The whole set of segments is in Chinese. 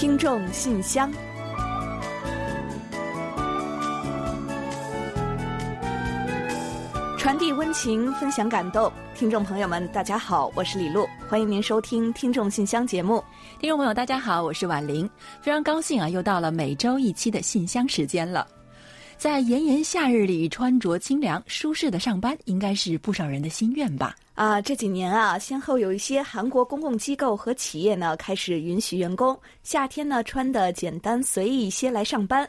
听众信箱，传递温情，分享感动。听众朋友们，大家好，我是李璐，欢迎您收听《听众信箱》节目。听众朋友，大家好，我是婉玲，非常高兴啊，又到了每周一期的信箱时间了。在炎炎夏日里穿着清凉舒适的上班，应该是不少人的心愿吧？啊，这几年啊，先后有一些韩国公共机构和企业呢，开始允许员工夏天呢穿的简单随意一些来上班。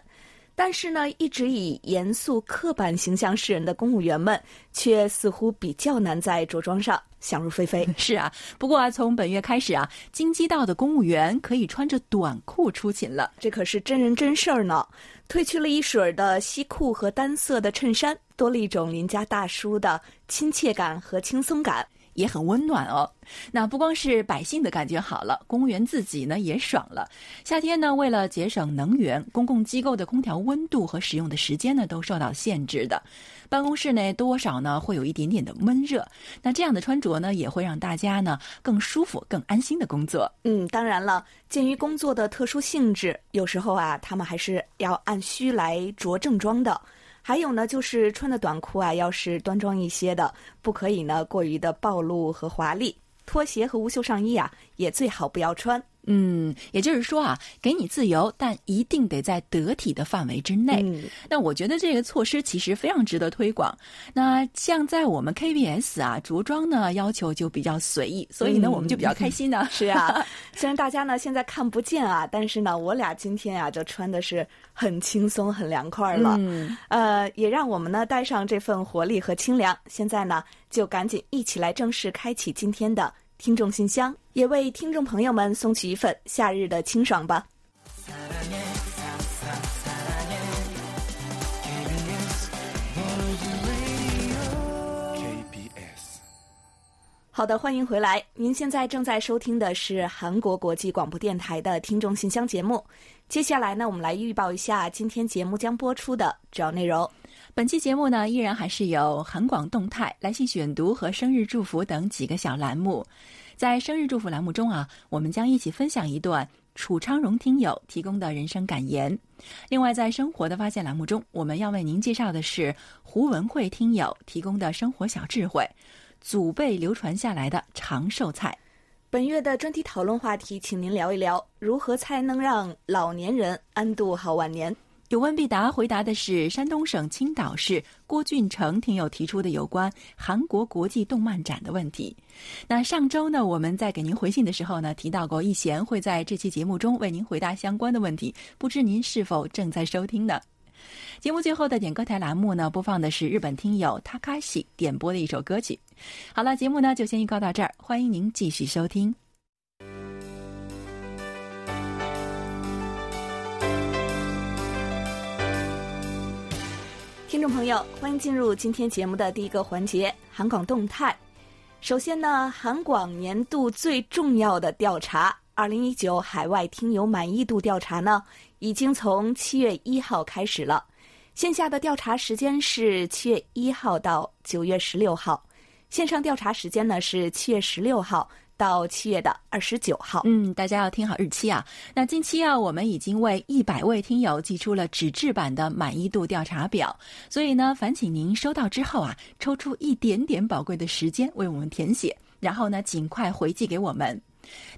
但是呢，一直以严肃刻板形象示人的公务员们，却似乎比较难在着装上想入非非。是啊，不过啊，从本月开始啊，京畿道的公务员可以穿着短裤出勤了，这可是真人真事儿呢。褪去了一水的西裤和单色的衬衫，多了一种邻家大叔的亲切感和轻松感。也很温暖哦。那不光是百姓的感觉好了，公务员自己呢也爽了。夏天呢，为了节省能源，公共机构的空调温度和使用的时间呢都受到限制的。办公室内多少呢会有一点点的闷热。那这样的穿着呢，也会让大家呢更舒服、更安心的工作。嗯，当然了，鉴于工作的特殊性质，有时候啊，他们还是要按需来着正装的。还有呢，就是穿的短裤啊，要是端庄一些的，不可以呢过于的暴露和华丽。拖鞋和无袖上衣啊，也最好不要穿。嗯，也就是说啊，给你自由，但一定得在得体的范围之内。那我觉得这个措施其实非常值得推广。那像在我们 KBS 啊，着装呢要求就比较随意，所以呢我们就比较开心呢。是啊，虽然大家呢现在看不见啊，但是呢我俩今天啊就穿的是很轻松、很凉快了。嗯，呃，也让我们呢带上这份活力和清凉。现在呢就赶紧一起来正式开启今天的。听众信箱，也为听众朋友们送去一份夏日的清爽吧。好的，欢迎回来。您现在正在收听的是韩国国际广播电台的听众信箱节目。接下来呢，我们来预报一下今天节目将播出的主要内容。本期节目呢，依然还是有韩广动态、来信选读和生日祝福等几个小栏目。在生日祝福栏目中啊，我们将一起分享一段楚昌荣听友提供的人生感言。另外，在生活的发现栏目中，我们要为您介绍的是胡文慧听友提供的生活小智慧：祖辈流传下来的长寿菜。本月的专题讨论话题，请您聊一聊如何才能让老年人安度好晚年。有问必答，回答的是山东省青岛市郭俊成听友提出的有关韩国国际动漫展的问题。那上周呢，我们在给您回信的时候呢，提到过易贤会在这期节目中为您回答相关的问题，不知您是否正在收听呢？节目最后的点歌台栏目呢，播放的是日本听友 takasi 点播的一首歌曲。好了，节目呢就先预告到这儿，欢迎您继续收听。听众朋友，欢迎进入今天节目的第一个环节——韩广动态。首先呢，韩广年度最重要的调查——二零一九海外听友满意度调查呢，已经从七月一号开始了。线下的调查时间是七月一号到九月十六号，线上调查时间呢是七月十六号。到七月的二十九号，嗯，大家要听好日期啊。那近期啊，我们已经为一百位听友寄出了纸质版的满意度调查表，所以呢，烦请您收到之后啊，抽出一点点宝贵的时间为我们填写，然后呢，尽快回寄给我们。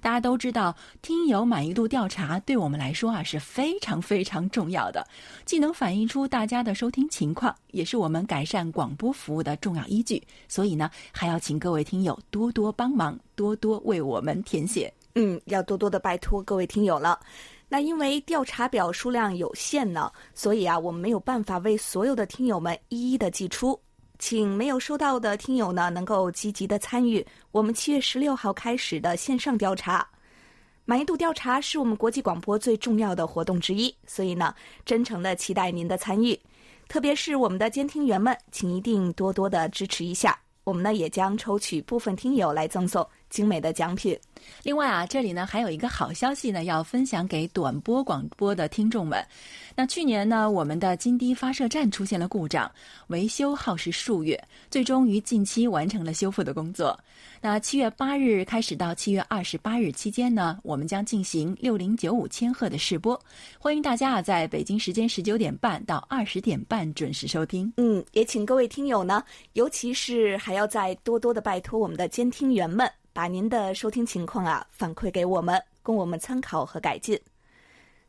大家都知道，听友满意度调查对我们来说啊是非常非常重要的，既能反映出大家的收听情况，也是我们改善广播服务的重要依据。所以呢，还要请各位听友多多帮忙，多多为我们填写。嗯，要多多的拜托各位听友了。那因为调查表数量有限呢，所以啊，我们没有办法为所有的听友们一一的寄出。请没有收到的听友呢，能够积极的参与我们七月十六号开始的线上调查。满意度调查是我们国际广播最重要的活动之一，所以呢，真诚的期待您的参与。特别是我们的监听员们，请一定多多的支持一下。我们呢，也将抽取部分听友来赠送精美的奖品。另外啊，这里呢还有一个好消息呢，要分享给短波广播的听众们。那去年呢，我们的金堤发射站出现了故障，维修耗时数月，最终于近期完成了修复的工作。那七月八日开始到七月二十八日期间呢，我们将进行六零九五千赫的试播，欢迎大家啊，在北京时间十九点半到二十点半准时收听。嗯，也请各位听友呢，尤其是还要再多多的拜托我们的监听员们，把您的收听情况啊反馈给我们，供我们参考和改进。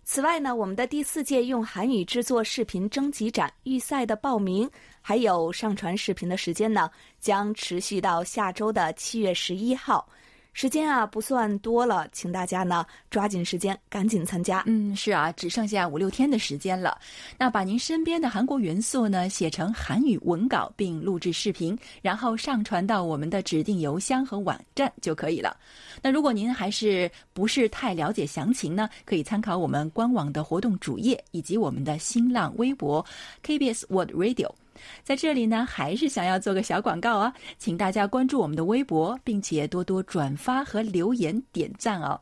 此外呢，我们的第四届用韩语制作视频征集展预赛的报名，还有上传视频的时间呢，将持续到下周的七月十一号。时间啊不算多了，请大家呢抓紧时间，赶紧参加。嗯，是啊，只剩下五六天的时间了。那把您身边的韩国元素呢写成韩语文稿，并录制视频，然后上传到我们的指定邮箱和网站就可以了。那如果您还是不是太了解详情呢，可以参考我们官网的活动主页以及我们的新浪微博 KBS Word Radio。在这里呢，还是想要做个小广告啊，请大家关注我们的微博，并且多多转发和留言点赞哦。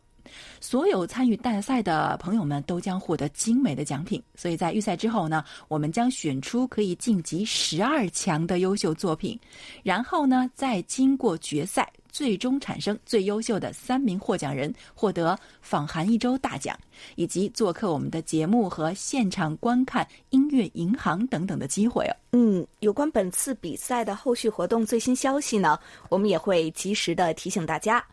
所有参与大赛的朋友们都将获得精美的奖品，所以在预赛之后呢，我们将选出可以晋级十二强的优秀作品，然后呢，再经过决赛，最终产生最优秀的三名获奖人，获得访韩一周大奖，以及做客我们的节目和现场观看音乐银行等等的机会哦。嗯，有关本次比赛的后续活动最新消息呢，我们也会及时的提醒大家。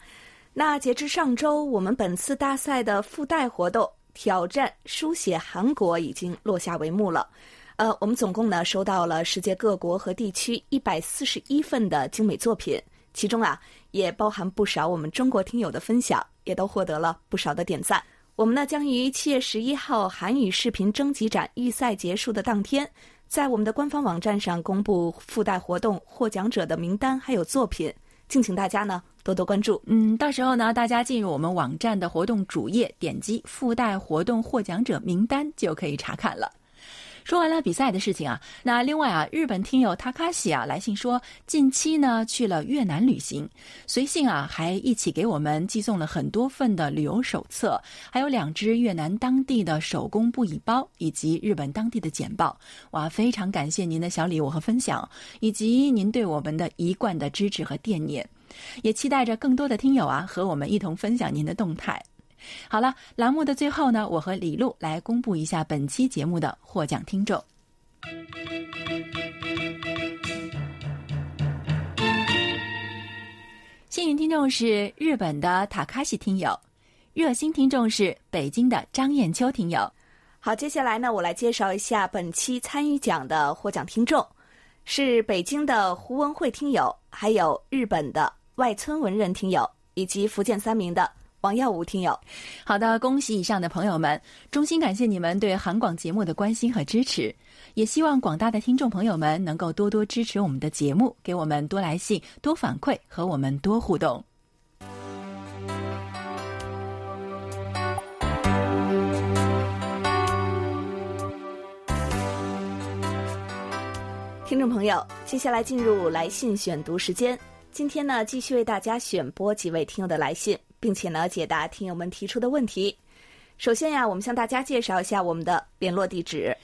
那截至上周，我们本次大赛的附带活动挑战书写韩国已经落下帷幕了。呃，我们总共呢收到了世界各国和地区一百四十一份的精美作品，其中啊也包含不少我们中国听友的分享，也都获得了不少的点赞。我们呢将于七月十一号韩语视频征集展预赛结束的当天，在我们的官方网站上公布附带活动获奖者的名单还有作品，敬请大家呢。多多关注，嗯，到时候呢，大家进入我们网站的活动主页，点击附带活动获奖者名单就可以查看了。说完了比赛的事情啊，那另外啊，日本听友塔卡西啊来信说，近期呢去了越南旅行，随信啊还一起给我们寄送了很多份的旅游手册，还有两只越南当地的手工布艺包，以及日本当地的简报。哇，非常感谢您的小礼物和分享，以及您对我们的一贯的支持和惦念。也期待着更多的听友啊，和我们一同分享您的动态。好了，栏目的最后呢，我和李璐来公布一下本期节目的获奖听众。幸运听众是日本的塔卡西听友，热心听众是北京的张艳秋听友。好，接下来呢，我来介绍一下本期参与奖的获奖听众，是北京的胡文慧听友，还有日本的。外村文人听友以及福建三明的王耀武听友，好的，恭喜以上的朋友们，衷心感谢你们对韩广节目的关心和支持，也希望广大的听众朋友们能够多多支持我们的节目，给我们多来信、多反馈和我们多互动。听众朋友，接下来进入来信选读时间。今天呢，继续为大家选播几位听友的来信，并且呢，解答听友们提出的问题。首先呀，我们向大家介绍一下我们的联络地址。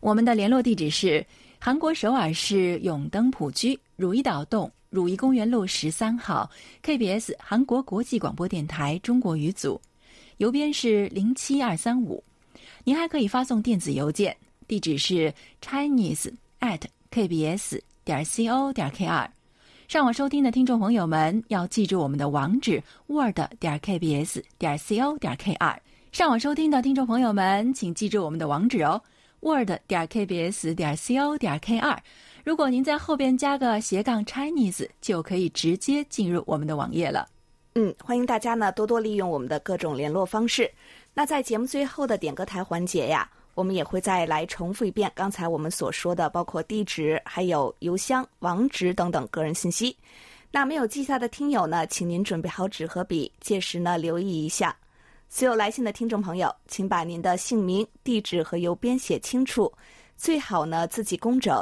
我们的联络地址是韩国首尔市永登浦区汝矣岛洞汝矣公园路十三号 KBS 韩国国际广播电台中国语组，邮编是零七二三五。您还可以发送电子邮件，地址是 chinese at kbs 点 co 点 kr。上网收听的听众朋友们要记住我们的网址：word 点 kbs 点 co 点 kr。上网收听的听众朋友们，请记住我们的网址哦：word 点 kbs 点 co 点 kr。如果您在后边加个斜杠 Chinese，就可以直接进入我们的网页了。嗯，欢迎大家呢多多利用我们的各种联络方式。那在节目最后的点歌台环节呀。我们也会再来重复一遍刚才我们所说的，包括地址、还有邮箱、网址等等个人信息。那没有记下的听友呢，请您准备好纸和笔，届时呢留意一下。所有来信的听众朋友，请把您的姓名、地址和邮编写清楚，最好呢字迹工整。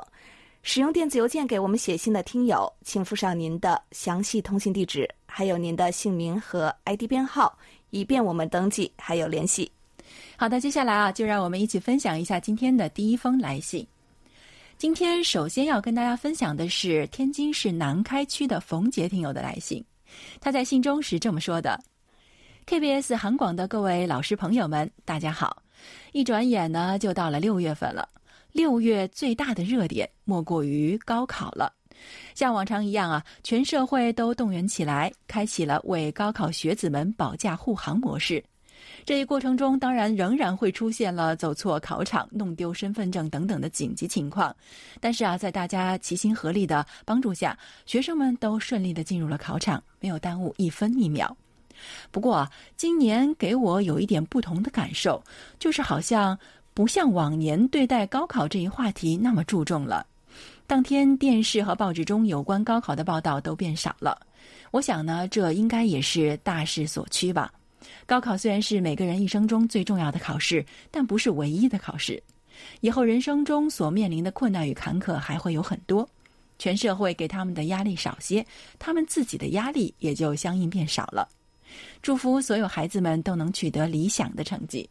使用电子邮件给我们写信的听友，请附上您的详细通信地址。还有您的姓名和 ID 编号，以便我们登记还有联系。好的，接下来啊，就让我们一起分享一下今天的第一封来信。今天首先要跟大家分享的是天津市南开区的冯杰听友的来信，他在信中是这么说的：“KBS 韩广的各位老师朋友们，大家好！一转眼呢，就到了六月份了。六月最大的热点莫过于高考了。”像往常一样啊，全社会都动员起来，开启了为高考学子们保驾护航模式。这一过程中，当然仍然会出现了走错考场、弄丢身份证等等的紧急情况。但是啊，在大家齐心合力的帮助下，学生们都顺利的进入了考场，没有耽误一分一秒。不过，今年给我有一点不同的感受，就是好像不像往年对待高考这一话题那么注重了。当天电视和报纸中有关高考的报道都变少了，我想呢，这应该也是大势所趋吧。高考虽然是每个人一生中最重要的考试，但不是唯一的考试。以后人生中所面临的困难与坎坷还会有很多，全社会给他们的压力少些，他们自己的压力也就相应变少了。祝福所有孩子们都能取得理想的成绩。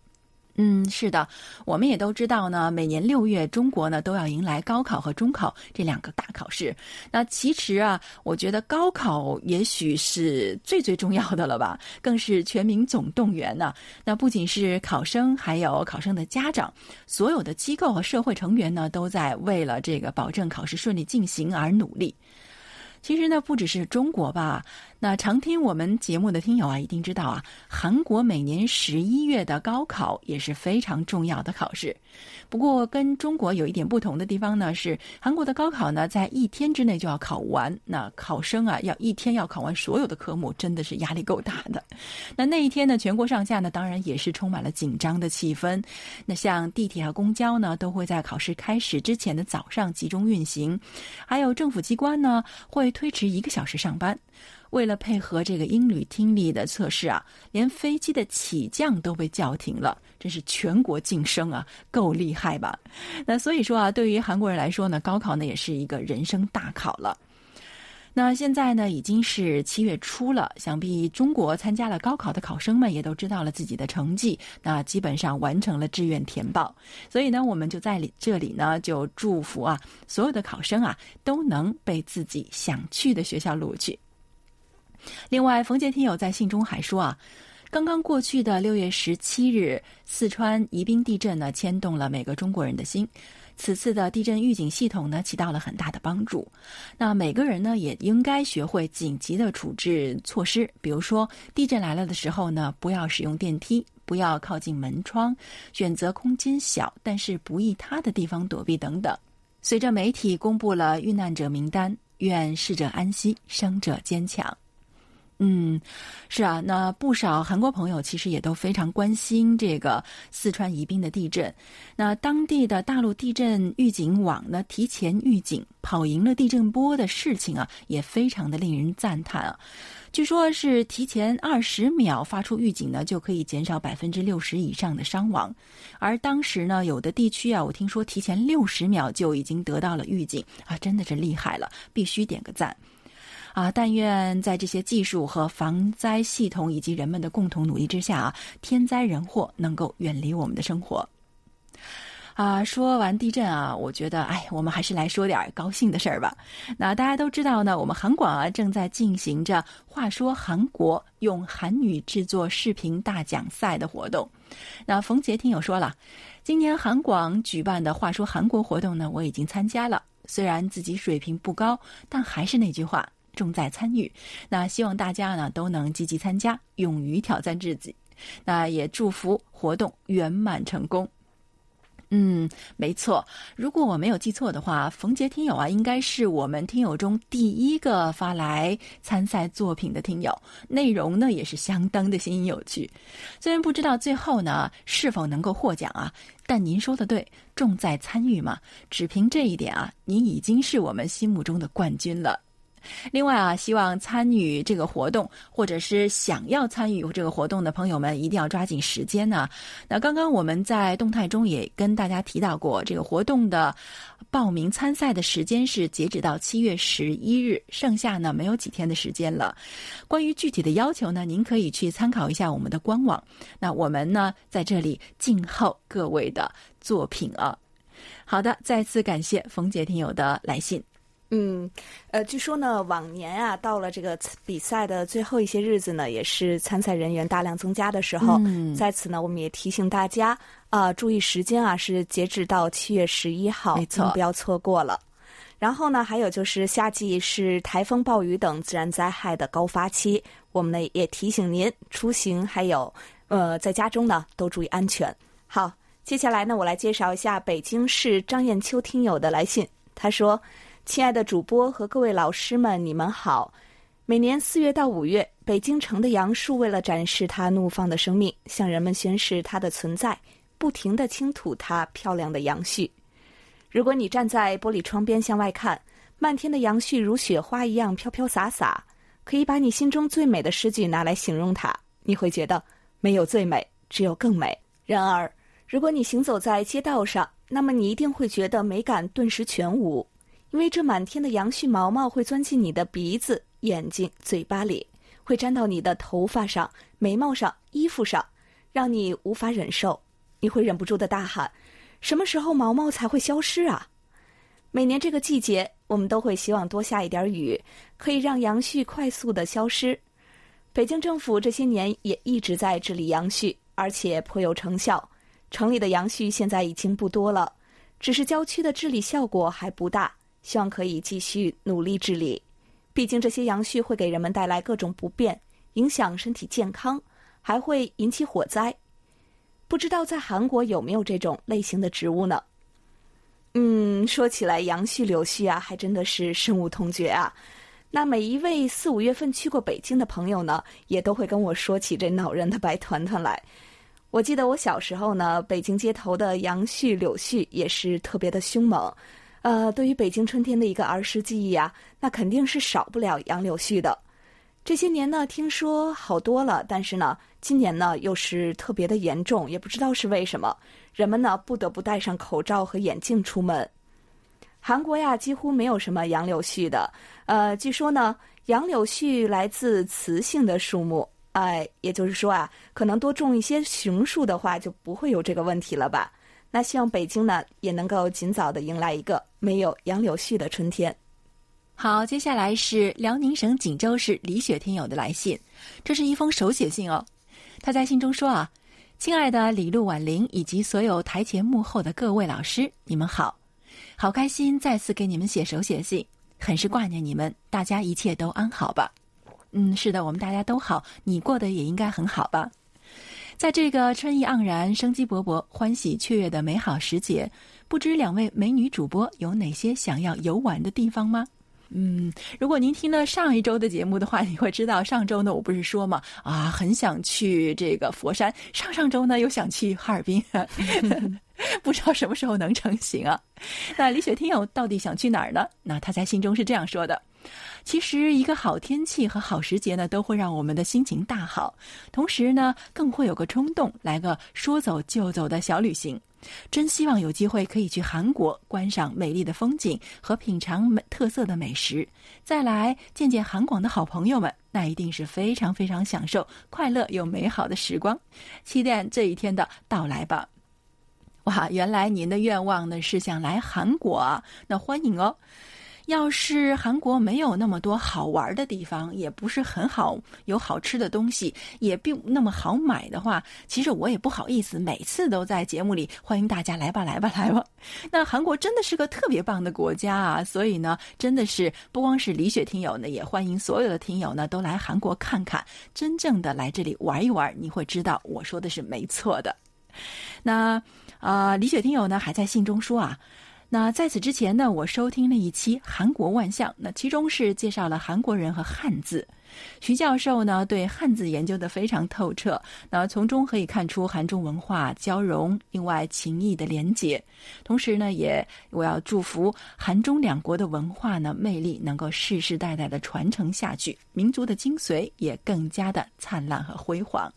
嗯，是的，我们也都知道呢。每年六月，中国呢都要迎来高考和中考这两个大考试。那其实啊，我觉得高考也许是最最重要的了吧，更是全民总动员呢。那不仅是考生，还有考生的家长，所有的机构和社会成员呢，都在为了这个保证考试顺利进行而努力。其实呢，不只是中国吧。那常听我们节目的听友啊，一定知道啊，韩国每年十一月的高考也是非常重要的考试。不过跟中国有一点不同的地方呢，是韩国的高考呢，在一天之内就要考完。那考生啊，要一天要考完所有的科目，真的是压力够大的。那那一天呢，全国上下呢，当然也是充满了紧张的气氛。那像地铁和公交呢，都会在考试开始之前的早上集中运行，还有政府机关呢，会推迟一个小时上班。为了配合这个英语听力的测试啊，连飞机的起降都被叫停了，真是全国晋升啊，够厉害吧？那所以说啊，对于韩国人来说呢，高考呢也是一个人生大考了。那现在呢已经是七月初了，想必中国参加了高考的考生们也都知道了自己的成绩，那基本上完成了志愿填报。所以呢，我们就在这里呢就祝福啊，所有的考生啊都能被自己想去的学校录取。另外，冯杰听友在信中还说啊，刚刚过去的六月十七日，四川宜宾地震呢，牵动了每个中国人的心。此次的地震预警系统呢，起到了很大的帮助。那每个人呢，也应该学会紧急的处置措施，比如说地震来了的时候呢，不要使用电梯，不要靠近门窗，选择空间小但是不易塌的地方躲避等等。随着媒体公布了遇难者名单，愿逝者安息，生者坚强。嗯，是啊，那不少韩国朋友其实也都非常关心这个四川宜宾的地震。那当地的大陆地震预警网呢，提前预警，跑赢了地震波的事情啊，也非常的令人赞叹啊。据说是提前二十秒发出预警呢，就可以减少百分之六十以上的伤亡。而当时呢，有的地区啊，我听说提前六十秒就已经得到了预警啊，真的是厉害了，必须点个赞。啊！但愿在这些技术和防灾系统以及人们的共同努力之下啊，天灾人祸能够远离我们的生活。啊，说完地震啊，我觉得，哎，我们还是来说点高兴的事儿吧。那大家都知道呢，我们韩广啊正在进行着“话说韩国”用韩语制作视频大奖赛的活动。那冯杰听友说了，今年韩广举办的“话说韩国”活动呢，我已经参加了。虽然自己水平不高，但还是那句话。重在参与，那希望大家呢都能积极参加，勇于挑战自己。那也祝福活动圆满成功。嗯，没错，如果我没有记错的话，冯杰听友啊，应该是我们听友中第一个发来参赛作品的听友，内容呢也是相当的新颖有趣。虽然不知道最后呢是否能够获奖啊，但您说的对，重在参与嘛。只凭这一点啊，您已经是我们心目中的冠军了。另外啊，希望参与这个活动或者是想要参与这个活动的朋友们，一定要抓紧时间呢。那刚刚我们在动态中也跟大家提到过，这个活动的报名参赛的时间是截止到七月十一日，剩下呢没有几天的时间了。关于具体的要求呢，您可以去参考一下我们的官网。那我们呢在这里静候各位的作品啊。好的，再次感谢冯杰听友的来信。嗯，呃，据说呢，往年啊，到了这个比赛的最后一些日子呢，也是参赛人员大量增加的时候。嗯，在此呢，我们也提醒大家啊，注意时间啊，是截止到七月十一号，没错，不要错过了。然后呢，还有就是夏季是台风、暴雨等自然灾害的高发期，我们呢也提醒您出行还有呃在家中呢都注意安全。好，接下来呢，我来介绍一下北京市张艳秋听友的来信，他说。亲爱的主播和各位老师们，你们好。每年四月到五月，北京城的杨树为了展示它怒放的生命，向人们宣示它的存在，不停地倾吐它漂亮的杨絮。如果你站在玻璃窗边向外看，漫天的杨絮如雪花一样飘飘洒洒，可以把你心中最美的诗句拿来形容它，你会觉得没有最美，只有更美。然而，如果你行走在街道上，那么你一定会觉得美感顿时全无。因为这满天的杨絮毛毛会钻进你的鼻子、眼睛、嘴巴里，会粘到你的头发上、眉毛上、衣服上，让你无法忍受。你会忍不住的大喊：“什么时候毛毛才会消失啊？”每年这个季节，我们都会希望多下一点雨，可以让杨絮快速的消失。北京政府这些年也一直在治理杨絮，而且颇有成效。城里的杨絮现在已经不多了，只是郊区的治理效果还不大。希望可以继续努力治理，毕竟这些杨絮会给人们带来各种不便，影响身体健康，还会引起火灾。不知道在韩国有没有这种类型的植物呢？嗯，说起来杨絮、柳絮啊，还真的是深恶痛绝啊。那每一位四五月份去过北京的朋友呢，也都会跟我说起这恼人的白团团来。我记得我小时候呢，北京街头的杨絮、柳絮也是特别的凶猛。呃，对于北京春天的一个儿时记忆啊，那肯定是少不了杨柳絮的。这些年呢，听说好多了，但是呢，今年呢又是特别的严重，也不知道是为什么，人们呢不得不戴上口罩和眼镜出门。韩国呀，几乎没有什么杨柳絮的。呃，据说呢，杨柳絮来自雌性的树木，哎，也就是说啊，可能多种一些雄树的话，就不会有这个问题了吧。那希望北京呢也能够尽早的迎来一个没有杨柳絮的春天。好，接下来是辽宁省锦州市李雪听友的来信，这是一封手写信哦。他在信中说啊：“亲爱的李璐、婉玲以及所有台前幕后的各位老师，你们好，好开心再次给你们写手写信，很是挂念你们，大家一切都安好吧？嗯，是的，我们大家都好，你过得也应该很好吧？”在这个春意盎然、生机勃勃、欢喜雀跃的美好时节，不知两位美女主播有哪些想要游玩的地方吗？嗯，如果您听了上一周的节目的话，你会知道上周呢，我不是说嘛，啊，很想去这个佛山；上上周呢，又想去哈尔滨，不知道什么时候能成行啊？那李雪听友到底想去哪儿呢？那他在信中是这样说的。其实，一个好天气和好时节呢，都会让我们的心情大好，同时呢，更会有个冲动来个说走就走的小旅行。真希望有机会可以去韩国观赏美丽的风景和品尝美特色的美食，再来见见韩广的好朋友们，那一定是非常非常享受、快乐又美好的时光。期待这一天的到来吧！哇，原来您的愿望呢是想来韩国，那欢迎哦。要是韩国没有那么多好玩的地方，也不是很好有好吃的东西，也并那么好买的话，其实我也不好意思每次都在节目里欢迎大家来吧，来吧，来吧。那韩国真的是个特别棒的国家啊，所以呢，真的是不光是李雪听友呢，也欢迎所有的听友呢都来韩国看看，真正的来这里玩一玩，你会知道我说的是没错的。那啊，李雪听友呢还在信中说啊。那在此之前呢，我收听了一期《韩国万象》，那其中是介绍了韩国人和汉字。徐教授呢对汉字研究的非常透彻，那从中可以看出韩中文化交融，另外情谊的连结。同时呢，也我要祝福韩中两国的文化呢魅力能够世世代代的传承下去，民族的精髓也更加的灿烂和辉煌。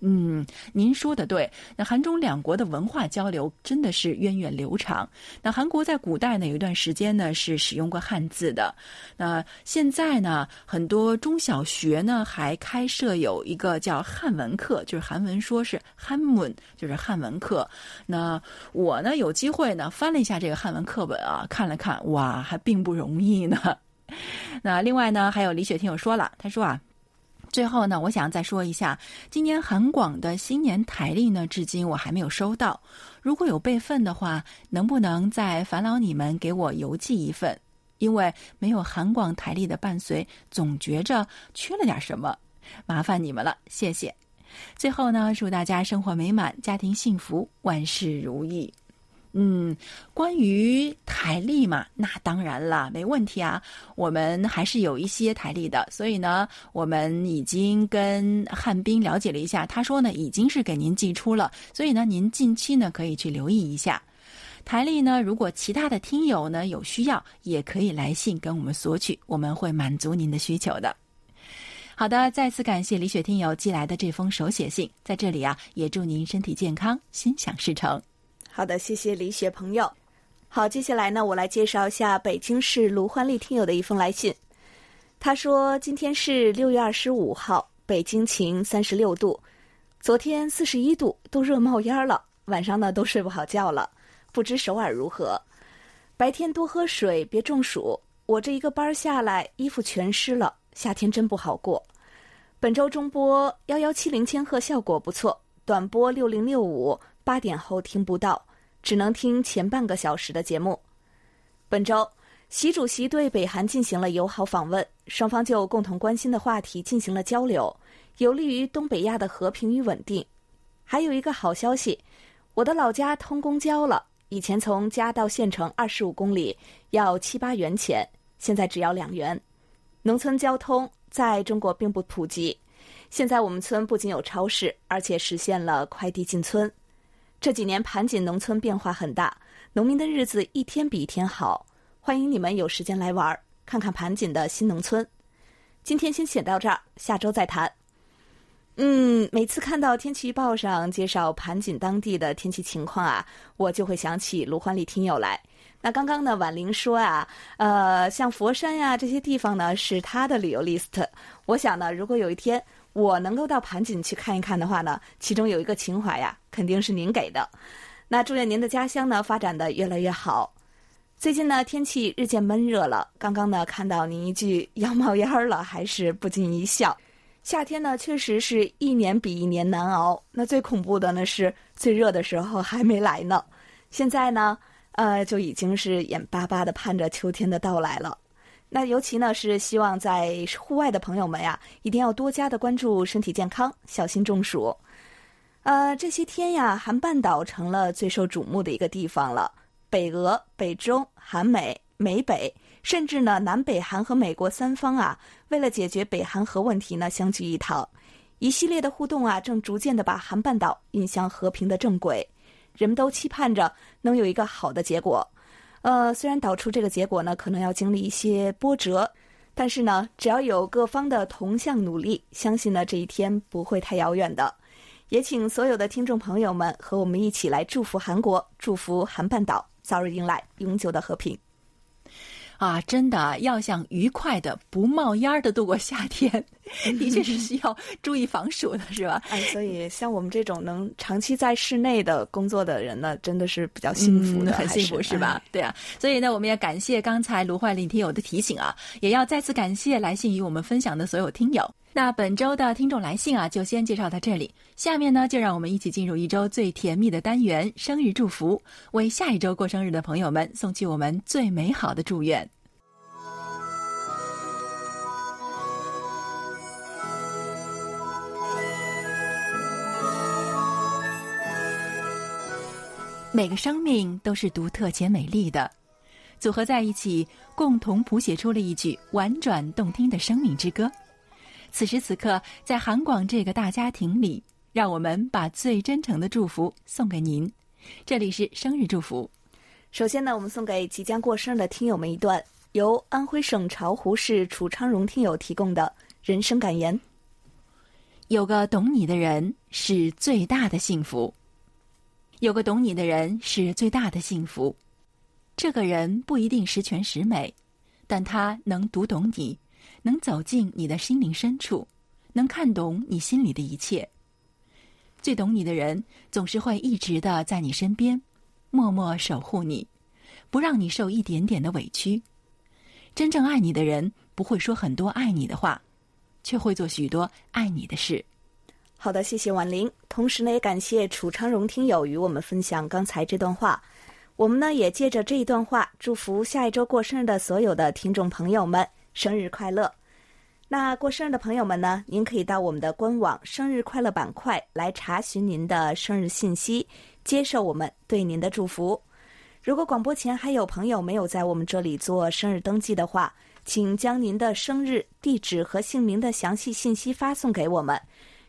嗯，您说的对。那韩中两国的文化交流真的是源远流长。那韩国在古代呢有一段时间呢是使用过汉字的。那现在呢，很多中小学呢还开设有一个叫汉文课，就是韩文说是汉文，就是汉文课。那我呢有机会呢翻了一下这个汉文课本啊，看了看，哇，还并不容易呢。那另外呢，还有李雪听友说了，他说啊。最后呢，我想再说一下，今年韩广的新年台历呢，至今我还没有收到。如果有备份的话，能不能再烦劳你们给我邮寄一份？因为没有韩广台历的伴随，总觉着缺了点什么，麻烦你们了，谢谢。最后呢，祝大家生活美满，家庭幸福，万事如意。嗯，关于台历嘛，那当然了，没问题啊。我们还是有一些台历的，所以呢，我们已经跟汉斌了解了一下，他说呢，已经是给您寄出了，所以呢，您近期呢可以去留意一下台历呢。如果其他的听友呢有需要，也可以来信跟我们索取，我们会满足您的需求的。好的，再次感谢李雪听友寄来的这封手写信，在这里啊，也祝您身体健康，心想事成。好的，谢谢李雪朋友。好，接下来呢，我来介绍一下北京市卢欢丽听友的一封来信。他说：“今天是六月二十五号，北京晴，三十六度，昨天四十一度，都热冒烟了。晚上呢，都睡不好觉了。不知首尔如何？白天多喝水，别中暑。我这一个班下来，衣服全湿了，夏天真不好过。本周中波幺幺七零千赫效果不错，短波六零六五。”八点后听不到，只能听前半个小时的节目。本周，习主席对北韩进行了友好访问，双方就共同关心的话题进行了交流，有利于东北亚的和平与稳定。还有一个好消息，我的老家通公交了，以前从家到县城二十五公里要七八元钱，现在只要两元。农村交通在中国并不普及，现在我们村不仅有超市，而且实现了快递进村。这几年盘锦农村变化很大，农民的日子一天比一天好。欢迎你们有时间来玩，看看盘锦的新农村。今天先写到这儿，下周再谈。嗯，每次看到天气预报上介绍盘锦当地的天气情况啊，我就会想起卢欢丽听友来。那刚刚呢，婉玲说啊，呃，像佛山呀这些地方呢是她的旅游 list。我想呢，如果有一天。我能够到盘锦去看一看的话呢，其中有一个情怀呀，肯定是您给的。那祝愿您的家乡呢发展的越来越好。最近呢天气日渐闷热了，刚刚呢看到您一句要冒烟儿了，还是不禁一笑。夏天呢确实是一年比一年难熬，那最恐怖的呢是最热的时候还没来呢。现在呢，呃，就已经是眼巴巴的盼着秋天的到来了。那尤其呢是希望在户外的朋友们呀，一定要多加的关注身体健康，小心中暑。呃，这些天呀，韩半岛成了最受瞩目的一个地方了。北俄、北中、韩美、美北，甚至呢南北韩和美国三方啊，为了解决北韩核问题呢，相聚一堂。一系列的互动啊，正逐渐的把韩半岛引向和平的正轨。人们都期盼着能有一个好的结果。呃，虽然导出这个结果呢，可能要经历一些波折，但是呢，只要有各方的同向努力，相信呢这一天不会太遥远的。也请所有的听众朋友们和我们一起来祝福韩国，祝福韩半岛早日迎来永久的和平。啊，真的要想愉快的、不冒烟的度过夏天，的确是需要注意防暑的，是吧？哎，所以像我们这种能长期在室内的工作的人呢，真的是比较幸福的，很幸福，是吧？对啊，所以呢，我们也感谢刚才卢焕林听友的提醒啊，也要再次感谢来信与我们分享的所有听友。那本周的听众来信啊，就先介绍到这里。下面呢，就让我们一起进入一周最甜蜜的单元——生日祝福，为下一周过生日的朋友们送去我们最美好的祝愿。每个生命都是独特且美丽的，组合在一起，共同谱写出了一曲婉转动听的生命之歌。此时此刻，在韩广这个大家庭里，让我们把最真诚的祝福送给您。这里是生日祝福。首先呢，我们送给即将过生日的听友们一段由安徽省巢湖市楚昌荣听友提供的人生感言：有个懂你的人是最大的幸福。有个懂你的人是最大的幸福。这个人不一定十全十美，但他能读懂你，能走进你的心灵深处，能看懂你心里的一切。最懂你的人总是会一直的在你身边，默默守护你，不让你受一点点的委屈。真正爱你的人不会说很多爱你的话，却会做许多爱你的事。好的，谢谢婉玲。同时呢，也感谢楚昌荣听友与我们分享刚才这段话。我们呢，也借着这一段话，祝福下一周过生日的所有的听众朋友们生日快乐。那过生日的朋友们呢，您可以到我们的官网“生日快乐”板块来查询您的生日信息，接受我们对您的祝福。如果广播前还有朋友没有在我们这里做生日登记的话，请将您的生日地址和姓名的详细信息发送给我们。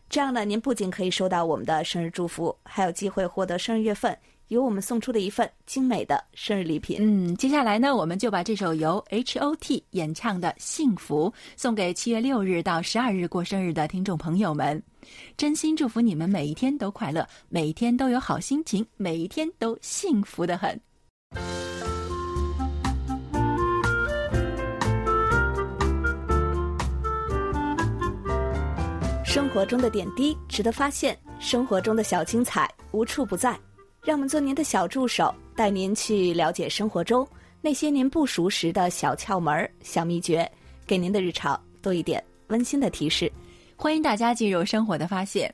这样呢，您不仅可以收到我们的生日祝福，还有机会获得生日月份由我们送出的一份精美的生日礼品。嗯，接下来呢，我们就把这首由 H.O.T 演唱的《幸福》送给七月六日到十二日过生日的听众朋友们，真心祝福你们每一天都快乐，每一天都有好心情，每一天都幸福的很。生活中的点滴值得发现，生活中的小精彩无处不在。让我们做您的小助手，带您去了解生活中那些您不熟识的小窍门、小秘诀，给您的日常多一点温馨的提示。欢迎大家进入生活的发现。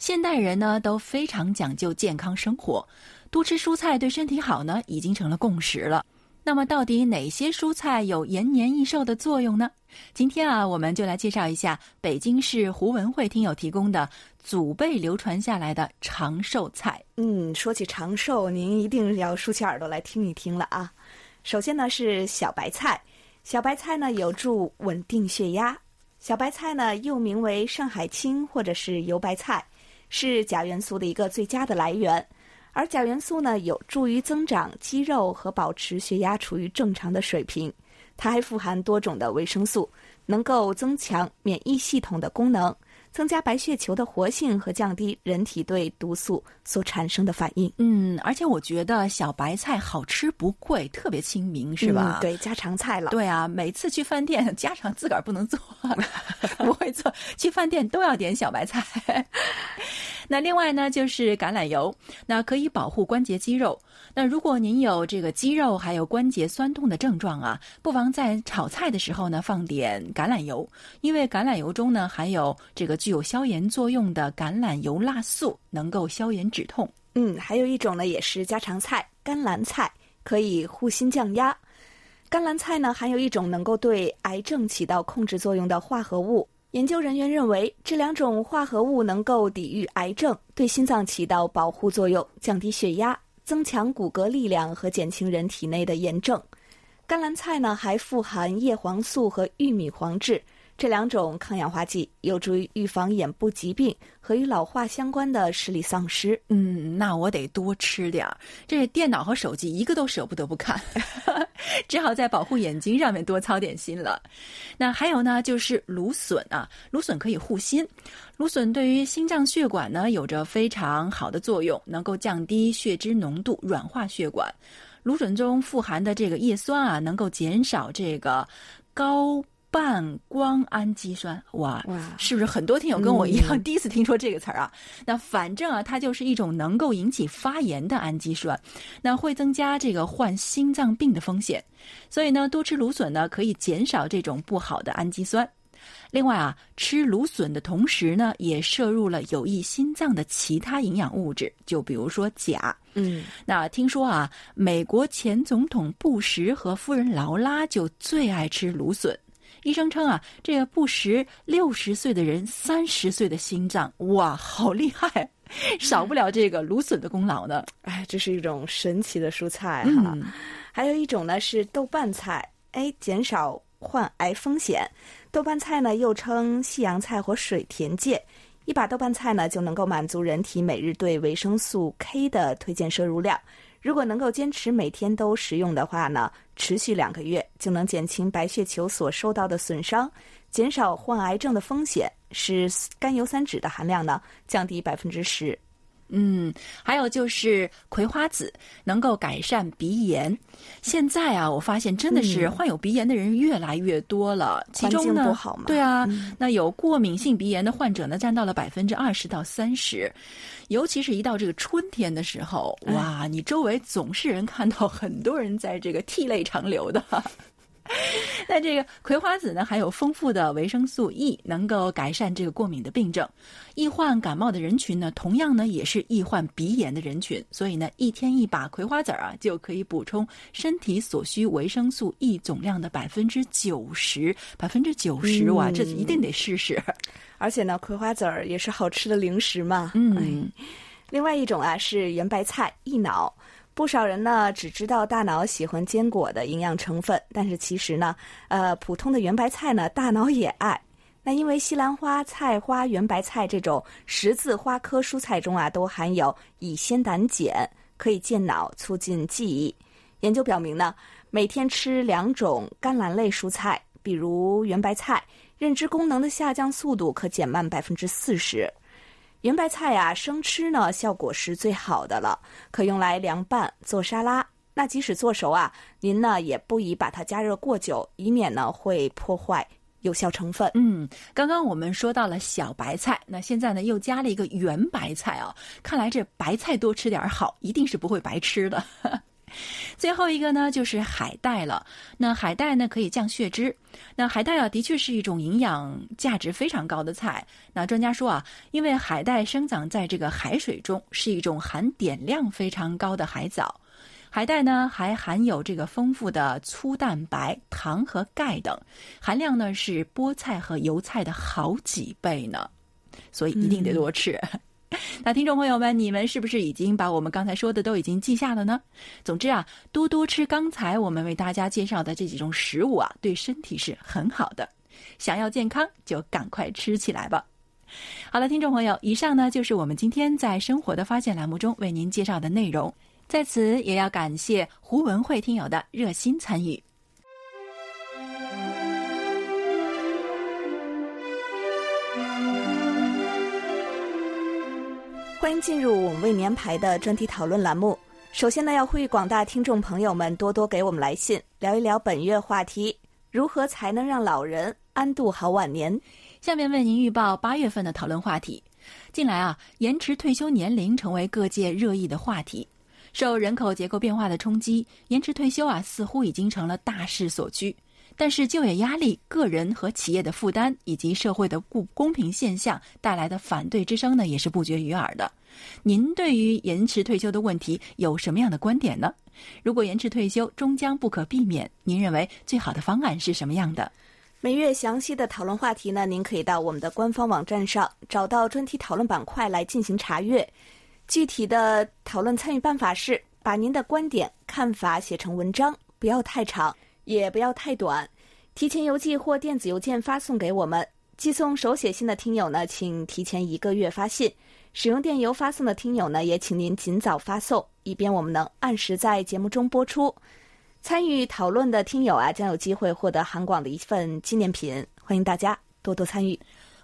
现代人呢都非常讲究健康生活，多吃蔬菜对身体好呢，已经成了共识了。那么，到底哪些蔬菜有延年益寿的作用呢？今天啊，我们就来介绍一下北京市胡文慧听友提供的祖辈流传下来的长寿菜。嗯，说起长寿，您一定要竖起耳朵来听一听了啊。首先呢是小白菜，小白菜呢有助稳定血压。小白菜呢又名为上海青或者是油白菜，是钾元素的一个最佳的来源。而钾元素呢，有助于增长肌肉和保持血压处于正常的水平。它还富含多种的维生素，能够增强免疫系统的功能。增加白血球的活性和降低人体对毒素所产生的反应。嗯，而且我觉得小白菜好吃不贵，特别亲民，是吧？对，家常菜了。对啊，每次去饭店，家常自个儿不能做，不会做，去饭店都要点小白菜。那另外呢，就是橄榄油，那可以保护关节肌肉。那如果您有这个肌肉还有关节酸痛的症状啊，不妨在炒菜的时候呢放点橄榄油，因为橄榄油中呢含有这个具有消炎作用的橄榄油辣素，能够消炎止痛。嗯，还有一种呢也是家常菜，甘蓝菜可以护心降压。甘蓝菜呢含有一种能够对癌症起到控制作用的化合物。研究人员认为，这两种化合物能够抵御癌症，对心脏起到保护作用，降低血压，增强骨骼力量和减轻人体内的炎症。甘蓝菜呢，还富含叶黄素和玉米黄质。这两种抗氧化剂有助于预防眼部疾病和与老化相关的视力丧失。嗯，那我得多吃点儿。这电脑和手机一个都舍不得不看，只好在保护眼睛上面多操点心了。那还有呢，就是芦笋啊，芦笋可以护心。芦笋对于心脏血管呢有着非常好的作用，能够降低血脂浓度，软化血管。芦笋中富含的这个叶酸啊，能够减少这个高。半胱氨基酸，哇，是不是很多听友跟我一样第一次听说这个词儿啊？那反正啊，它就是一种能够引起发炎的氨基酸，那会增加这个患心脏病的风险。所以呢，多吃芦笋呢，可以减少这种不好的氨基酸。另外啊，吃芦笋的同时呢，也摄入了有益心脏的其他营养物质，就比如说钾。嗯，那听说啊，美国前总统布什和夫人劳拉就最爱吃芦笋。医生称啊，这个不食六十岁的人三十岁的心脏，哇，好厉害，少不了这个芦笋的功劳呢。哎，这是一种神奇的蔬菜哈。还有一种呢是豆瓣菜，哎，减少患癌风险。豆瓣菜呢又称西洋菜或水田芥，一把豆瓣菜呢就能够满足人体每日对维生素 K 的推荐摄入量。如果能够坚持每天都食用的话呢，持续两个月就能减轻白血球所受到的损伤，减少患癌症的风险，使甘油三酯的含量呢降低百分之十。嗯，还有就是葵花籽能够改善鼻炎。现在啊，我发现真的是患有鼻炎的人越来越多了。其中呢，对啊，那有过敏性鼻炎的患者呢，占到了百分之二十到三十。尤其是一到这个春天的时候，哇，你周围总是人看到很多人在这个涕泪长流的。那这个葵花籽呢，含有丰富的维生素 E，能够改善这个过敏的病症。易患感冒的人群呢，同样呢也是易患鼻炎的人群。所以呢，一天一把葵花籽啊，就可以补充身体所需维生素 E 总量的百分之九十。百分之九十哇，这一定得试试。而且呢，葵花籽儿也是好吃的零食嘛。嗯，另外一种啊是圆白菜、益脑。不少人呢只知道大脑喜欢坚果的营养成分，但是其实呢，呃，普通的圆白菜呢，大脑也爱。那因为西兰花、菜花、圆白菜这种十字花科蔬菜中啊，都含有乙酰胆碱，可以健脑、促进记忆。研究表明呢，每天吃两种甘蓝类蔬菜，比如圆白菜，认知功能的下降速度可减慢百分之四十。圆白菜呀，生吃呢效果是最好的了，可用来凉拌、做沙拉。那即使做熟啊，您呢也不宜把它加热过久，以免呢会破坏有效成分。嗯，刚刚我们说到了小白菜，那现在呢又加了一个圆白菜啊，看来这白菜多吃点好，一定是不会白吃的。最后一个呢，就是海带了。那海带呢，可以降血脂。那海带啊，的确是一种营养价值非常高的菜。那专家说啊，因为海带生长在这个海水中，是一种含碘量非常高的海藻。海带呢，还含有这个丰富的粗蛋白、糖和钙等，含量呢是菠菜和油菜的好几倍呢。所以一定得多吃。那听众朋友们，你们是不是已经把我们刚才说的都已经记下了呢？总之啊，多多吃刚才我们为大家介绍的这几种食物啊，对身体是很好的。想要健康，就赶快吃起来吧。好了，听众朋友，以上呢就是我们今天在生活的发现栏目中为您介绍的内容。在此也要感谢胡文慧听友的热心参与。欢迎进入我们为您排的专题讨论栏目。首先呢，要呼吁广大听众朋友们多多给我们来信，聊一聊本月话题：如何才能让老人安度好晚年？下面为您预报八月份的讨论话题。近来啊，延迟退休年龄成为各界热议的话题。受人口结构变化的冲击，延迟退休啊，似乎已经成了大势所趋。但是就业压力、个人和企业的负担，以及社会的不公平现象带来的反对之声呢，也是不绝于耳的。您对于延迟退休的问题有什么样的观点呢？如果延迟退休终将不可避免，您认为最好的方案是什么样的？每月详细的讨论话题呢，您可以到我们的官方网站上找到专题讨论板块来进行查阅。具体的讨论参与办法是：把您的观点、看法写成文章，不要太长。也不要太短，提前邮寄或电子邮件发送给我们。寄送手写信的听友呢，请提前一个月发信；使用电邮发送的听友呢，也请您尽早发送，以便我们能按时在节目中播出。参与讨论的听友啊，将有机会获得韩广的一份纪念品。欢迎大家多多参与。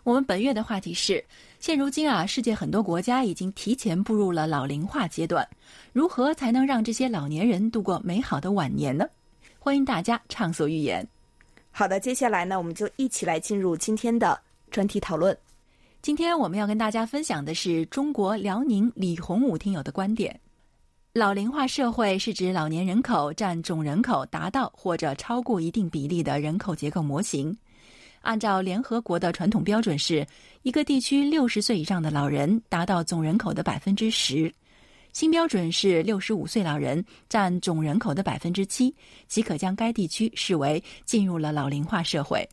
我们本月的话题是：现如今啊，世界很多国家已经提前步入了老龄化阶段，如何才能让这些老年人度过美好的晚年呢？欢迎大家畅所欲言。好的，接下来呢，我们就一起来进入今天的专题讨论。今天我们要跟大家分享的是中国辽宁李洪武听友的观点：老龄化社会是指老年人口占总人口达到或者超过一定比例的人口结构模型。按照联合国的传统标准，是一个地区六十岁以上的老人达到总人口的百分之十。新标准是六十五岁老人占总人口的百分之七，即可将该地区视为进入了老龄化社会。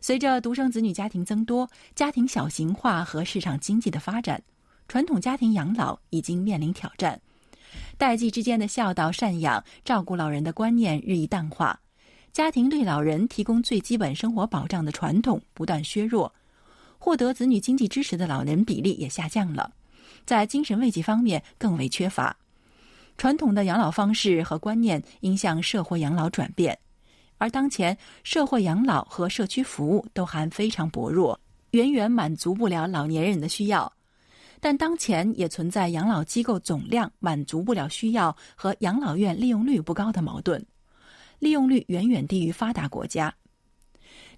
随着独生子女家庭增多、家庭小型化和市场经济的发展，传统家庭养老已经面临挑战。代际之间的孝道、赡养、照顾老人的观念日益淡化，家庭对老人提供最基本生活保障的传统不断削弱，获得子女经济支持的老人比例也下降了，在精神慰藉方面更为缺乏。传统的养老方式和观念应向社会养老转变。而当前社会养老和社区服务都还非常薄弱，远远满足不了老年人的需要。但当前也存在养老机构总量满足不了需要和养老院利用率不高的矛盾，利用率远远低于发达国家。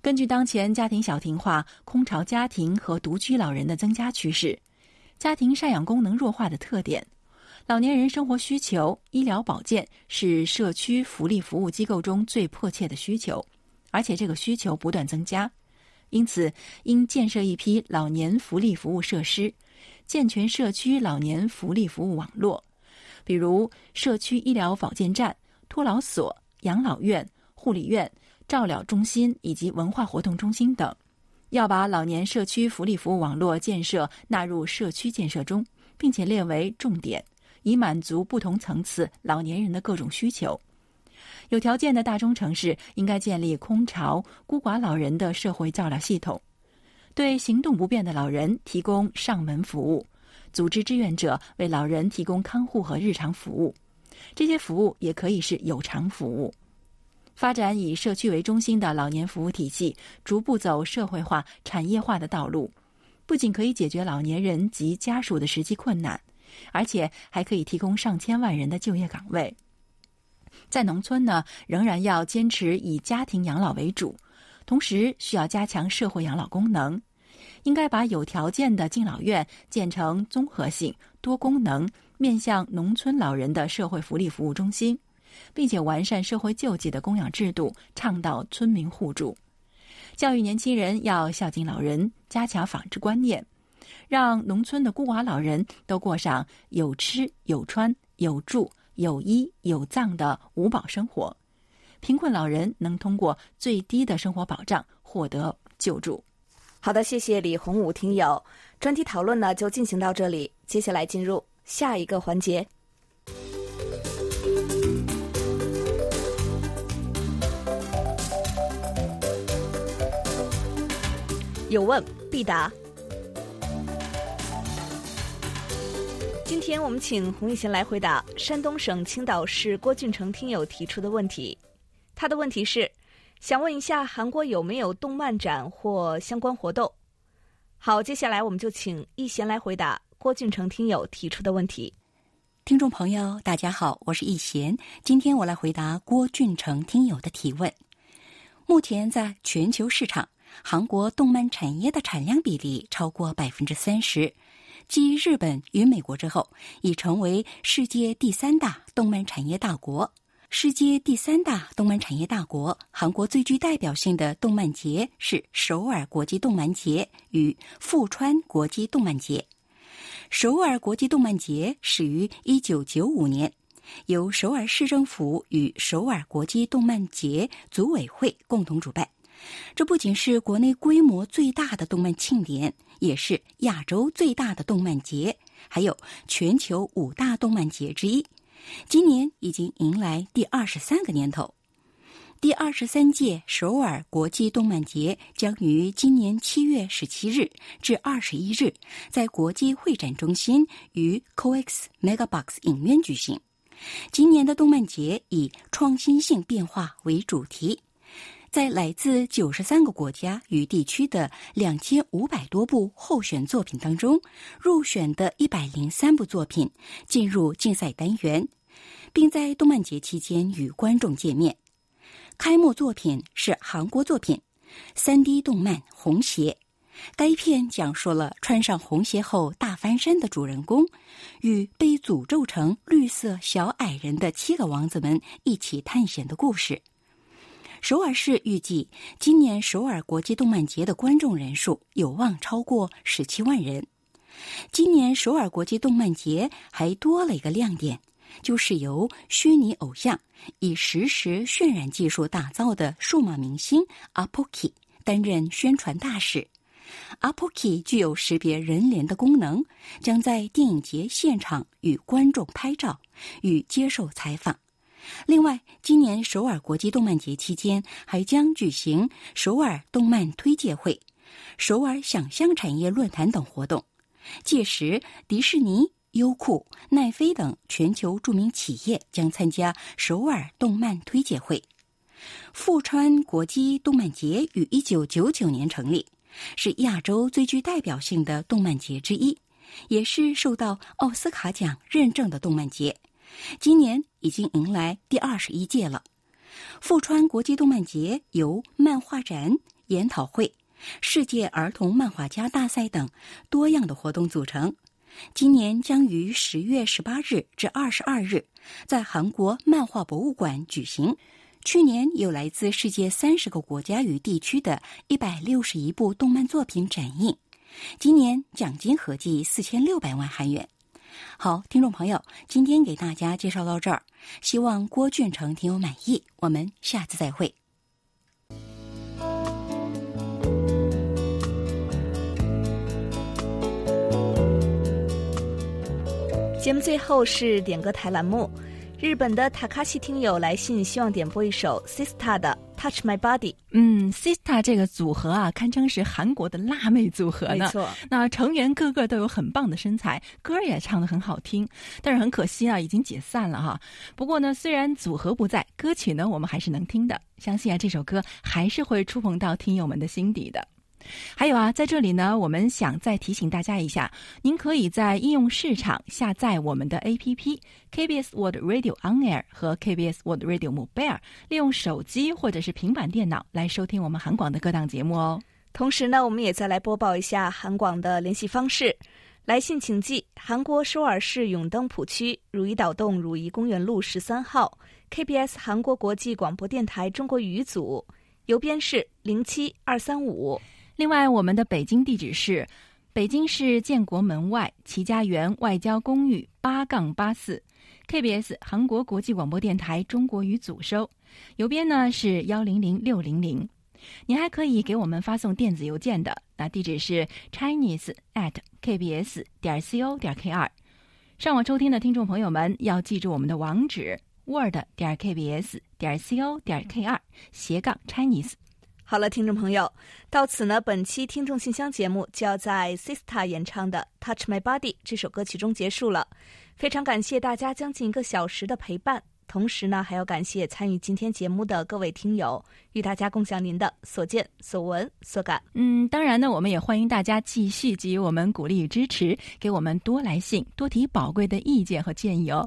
根据当前家庭小庭化、空巢家庭和独居老人的增加趋势，家庭赡养功能弱化的特点。老年人生活需求、医疗保健是社区福利服务机构中最迫切的需求，而且这个需求不断增加。因此，应建设一批老年福利服务设施，健全社区老年福利服务网络，比如社区医疗保健站、托老所、养老院、护理院、照料中心以及文化活动中心等。要把老年社区福利服务网络建设纳入社区建设中，并且列为重点。以满足不同层次老年人的各种需求。有条件的大中城市应该建立空巢、孤寡老人的社会照料系统，对行动不便的老人提供上门服务，组织志愿者为老人提供看护和日常服务。这些服务也可以是有偿服务。发展以社区为中心的老年服务体系，逐步走社会化、产业化的道路，不仅可以解决老年人及家属的实际困难。而且还可以提供上千万人的就业岗位。在农村呢，仍然要坚持以家庭养老为主，同时需要加强社会养老功能。应该把有条件的敬老院建成综合性、多功能、面向农村老人的社会福利服务中心，并且完善社会救济的供养制度，倡导村民互助，教育年轻人要孝敬老人，加强纺织观念。让农村的孤寡老人都过上有吃有穿有住有衣有葬的五保生活，贫困老人能通过最低的生活保障获得救助。好的，谢谢李洪武听友。专题讨论呢就进行到这里，接下来进入下一个环节。有问必答。今天我们请洪一贤来回答山东省青岛市郭俊成听友提出的问题。他的问题是，想问一下韩国有没有动漫展或相关活动？好，接下来我们就请一贤来回答郭俊成听友提出的问题。听众朋友，大家好，我是易贤，今天我来回答郭俊成听友的提问。目前在全球市场，韩国动漫产业的产量比例超过百分之三十。继日本与美国之后，已成为世界第三大动漫产业大国。世界第三大动漫产业大国，韩国最具代表性的动漫节是首尔国际动漫节与富川国际动漫节。首尔国际动漫节始于一九九五年，由首尔市政府与首尔国际动漫节组委会共同主办。这不仅是国内规模最大的动漫庆典。也是亚洲最大的动漫节，还有全球五大动漫节之一。今年已经迎来第二十三个年头。第二十三届首尔国际动漫节将于今年七月十七日至二十一日在国际会展中心与 COEX Megabox 影院举行。今年的动漫节以创新性变化为主题。在来自九十三个国家与地区的两千五百多部候选作品当中，入选的一百零三部作品进入竞赛单元，并在动漫节期间与观众见面。开幕作品是韩国作品《三 D 动漫红鞋》，该片讲述了穿上红鞋后大翻身的主人公与被诅咒成绿色小矮人的七个王子们一起探险的故事。首尔市预计，今年首尔国际动漫节的观众人数有望超过十七万人。今年首尔国际动漫节还多了一个亮点，就是由虚拟偶像以实时渲染技术打造的数码明星 Apoki 担任宣传大使。Apoki 具有识别人脸的功能，将在电影节现场与观众拍照与接受采访。另外，今年首尔国际动漫节期间还将举行首尔动漫推介会、首尔想象产业论坛等活动。届时，迪士尼、优酷、奈飞等全球著名企业将参加首尔动漫推介会。富川国际动漫节于一九九九年成立，是亚洲最具代表性的动漫节之一，也是受到奥斯卡奖认证的动漫节。今年已经迎来第二十一届了。富川国际动漫节由漫画展、研讨会、世界儿童漫画家大赛等多样的活动组成。今年将于十月十八日至二十二日在韩国漫画博物馆举行。去年有来自世界三十个国家与地区的一百六十一部动漫作品展映。今年奖金合计四千六百万韩元。好，听众朋友，今天给大家介绍到这儿，希望郭俊成听友满意。我们下次再会。节目最后是点歌台栏目。日本的塔卡西听友来信，希望点播一首 Sista 的《Touch My Body》。嗯，Sista 这个组合啊，堪称是韩国的辣妹组合呢。没错，那成员个个都有很棒的身材，歌也唱得很好听。但是很可惜啊，已经解散了哈。不过呢，虽然组合不在，歌曲呢我们还是能听的。相信啊，这首歌还是会触碰到听友们的心底的。还有啊，在这里呢，我们想再提醒大家一下，您可以在应用市场下载我们的 APP KBS World Radio On Air 和 KBS World Radio Mobile，利用手机或者是平板电脑来收听我们韩广的各档节目哦。同时呢，我们也再来播报一下韩广的联系方式：来信请寄韩国首尔市永登浦区汝矣岛洞汝矣公园路十三号 KBS 韩国国际广播电台中国语组，邮编是零七二三五。另外，我们的北京地址是北京市建国门外齐家园外交公寓八杠八四，KBS 韩国国际广播电台中国语组收，邮编呢是幺零零六零零。您还可以给我们发送电子邮件的，那地址是 chinese at kbs 点 co 点 kr。上网收听的听众朋友们要记住我们的网址：word 点 kbs 点 co 点 kr 斜杠 chinese。好了，听众朋友，到此呢，本期听众信箱节目就要在 Sista 演唱的《Touch My Body》这首歌曲中结束了。非常感谢大家将近一个小时的陪伴，同时呢，还要感谢参与今天节目的各位听友，与大家共享您的所见所闻所感。嗯，当然呢，我们也欢迎大家继续给予我们鼓励与支持，给我们多来信，多提宝贵的意见和建议哦。